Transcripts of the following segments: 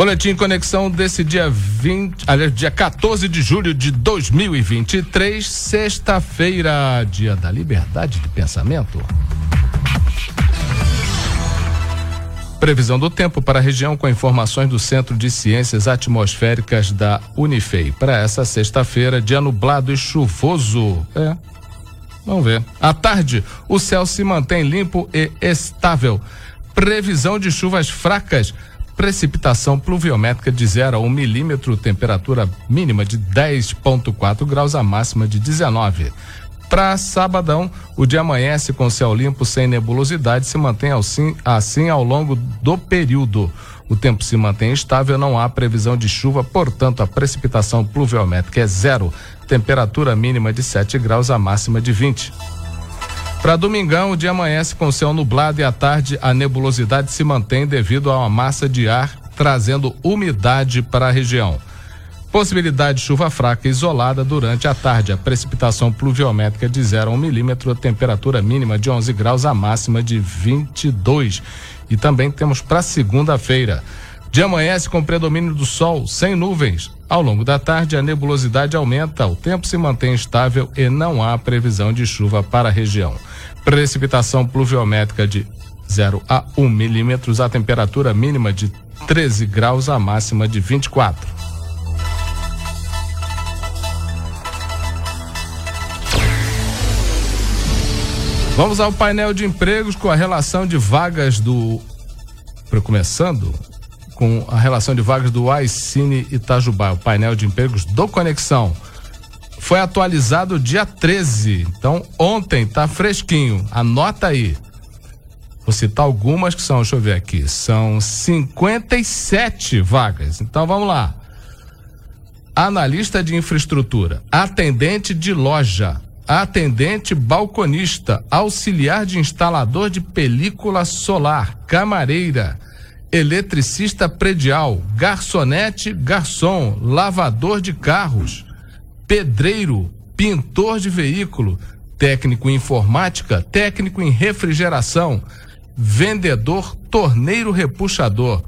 Boletim Conexão desse dia 20, aliás, dia 14 de julho de 2023, sexta-feira, dia da liberdade de pensamento. Previsão do tempo para a região com informações do Centro de Ciências Atmosféricas da Unifei. Para essa sexta-feira, dia nublado e chuvoso. É. Vamos ver. À tarde, o céu se mantém limpo e estável. Previsão de chuvas fracas precipitação pluviométrica de 0 a 1 um milímetro, temperatura mínima de 10,4 graus, a máxima de 19. Para sabadão, o dia amanhece com céu limpo, sem nebulosidade, se mantém assim, assim ao longo do período. O tempo se mantém estável, não há previsão de chuva, portanto, a precipitação pluviométrica é zero. Temperatura mínima de 7 graus, a máxima de 20. Para domingão, o dia amanhece com céu nublado e à tarde a nebulosidade se mantém devido a uma massa de ar trazendo umidade para a região. Possibilidade de chuva fraca isolada durante a tarde. A precipitação pluviométrica de 0 a 1 um milímetro, a temperatura mínima de 11 graus, a máxima de 22. E também temos para segunda-feira. De amanhece com predomínio do sol, sem nuvens. Ao longo da tarde, a nebulosidade aumenta, o tempo se mantém estável e não há previsão de chuva para a região. Precipitação pluviométrica de 0 a 1 milímetros, a temperatura mínima de 13 graus, a máxima de 24. Vamos ao painel de empregos com a relação de vagas do. Começando, com a relação de vagas do iCine Itajubá, o painel de empregos do Conexão. Foi atualizado dia 13, então ontem tá fresquinho. Anota aí. Vou citar algumas que são, deixa eu ver aqui, são 57 vagas. Então vamos lá. Analista de infraestrutura, atendente de loja, atendente balconista, auxiliar de instalador de película solar, camareira, eletricista predial, garçonete, garçom, lavador de carros, pedreiro, pintor de veículo, técnico em informática, técnico em refrigeração, vendedor, torneiro repuxador.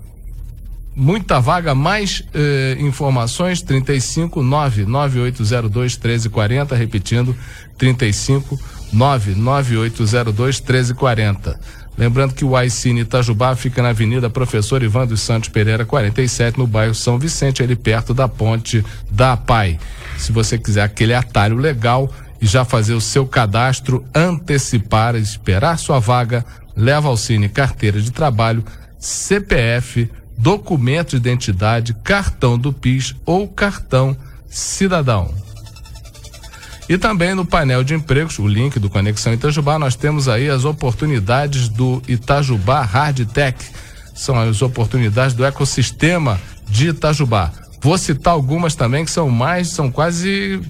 Muita vaga, mais eh, informações, 35 99802 1340, repetindo, 35 99802 1340. Lembrando que o Aicine Itajubá fica na Avenida Professor Ivan dos Santos Pereira, 47, no bairro São Vicente, ali perto da ponte da PAI. Se você quiser aquele atalho legal e já fazer o seu cadastro, antecipar, esperar sua vaga, leva ao Cine carteira de trabalho, CPF, documento de identidade, cartão do PIS ou cartão cidadão. E também no painel de empregos, o link do Conexão Itajubá, nós temos aí as oportunidades do Itajubá Hard Tech. São as oportunidades do ecossistema de Itajubá. Vou citar algumas também que são mais, são quase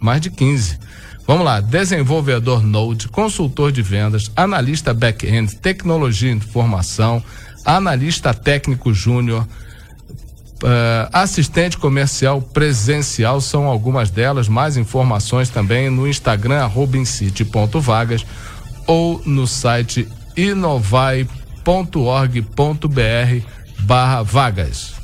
mais de 15. Vamos lá, desenvolvedor Node, consultor de vendas, analista back-end, tecnologia e informação, analista técnico júnior, Uh, assistente comercial presencial são algumas delas. Mais informações também no Instagram, arroba incite.vagas ou no site inovai.org.br barra vagas.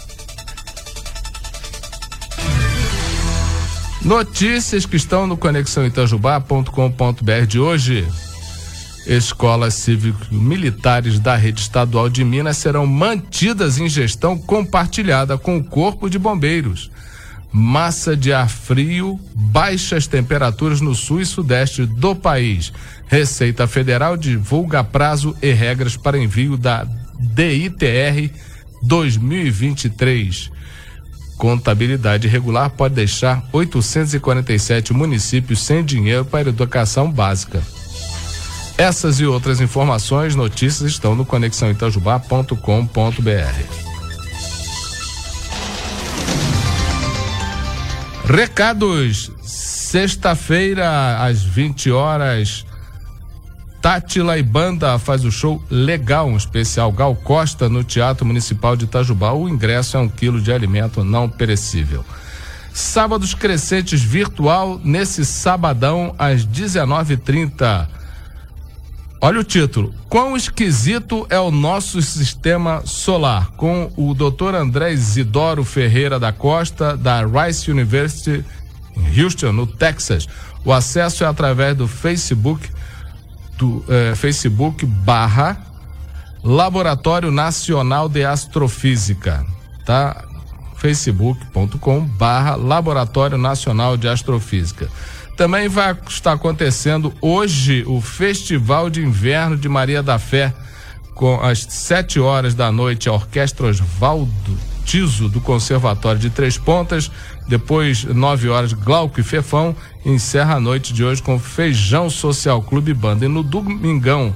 Notícias que estão no conexãoitajubá.com.br de hoje. Escolas cívico-militares da rede estadual de Minas serão mantidas em gestão compartilhada com o Corpo de Bombeiros. Massa de ar frio, baixas temperaturas no sul e sudeste do país. Receita Federal divulga prazo e regras para envio da DITR 2023. Contabilidade regular pode deixar 847 municípios sem dinheiro para educação básica. Essas e outras informações, notícias estão no conexãoitajubá.com.br. Recados. Sexta-feira, às 20 horas, Tátila e Banda faz o show legal, um especial Gal Costa no Teatro Municipal de Itajubá. O ingresso é um quilo de alimento não perecível. Sábados Crescentes Virtual, nesse sabadão, às 19h30. Olha o título. Quão esquisito é o nosso sistema solar? Com o Dr. André Isidoro Ferreira da Costa, da Rice University, em Houston, no Texas. O acesso é através do Facebook, do eh, Facebook barra Laboratório Nacional de Astrofísica, tá? facebook.com barra Laboratório Nacional de Astrofísica. Também vai estar acontecendo hoje o Festival de Inverno de Maria da Fé, com às sete horas da noite, a Orquestra Osvaldo Tiso, do Conservatório de Três Pontas. Depois, nove horas, Glauco e Fefão. Encerra a noite de hoje com Feijão Social Clube Banda. E no domingão,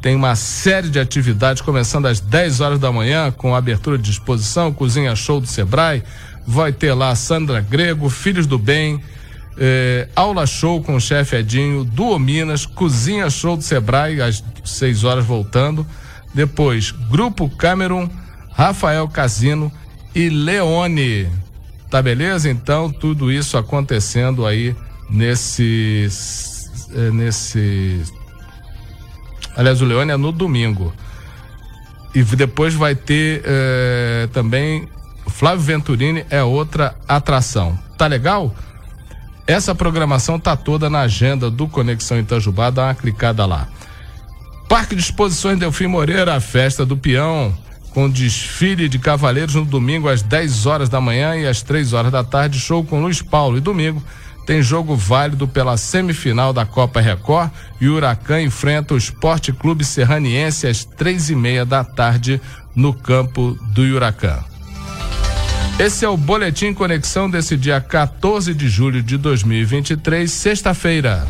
tem uma série de atividades começando às 10 horas da manhã com abertura de exposição, cozinha show do Sebrae. Vai ter lá Sandra Grego, Filhos do Bem, eh, aula show com o chefe Edinho, Duo Minas, cozinha show do Sebrae às 6 horas voltando. Depois, Grupo Cameron, Rafael Casino e Leone. Tá beleza? Então, tudo isso acontecendo aí nesse eh, nesse Aliás, o Leone é no domingo. E depois vai ter eh, também Flávio Venturini é outra atração. Tá legal? Essa programação tá toda na agenda do Conexão Itajubá, dá uma clicada lá. Parque de Exposições Delfim Moreira, a festa do peão, com desfile de cavaleiros no domingo às 10 horas da manhã e às 3 horas da tarde, show com Luiz Paulo. E domingo tem jogo válido pela semifinal da Copa Record e o Huracan enfrenta o Esporte Clube Serraniense às três e meia da tarde no campo do Huracan. Esse é o Boletim Conexão desse dia 14 de julho de 2023, sexta-feira.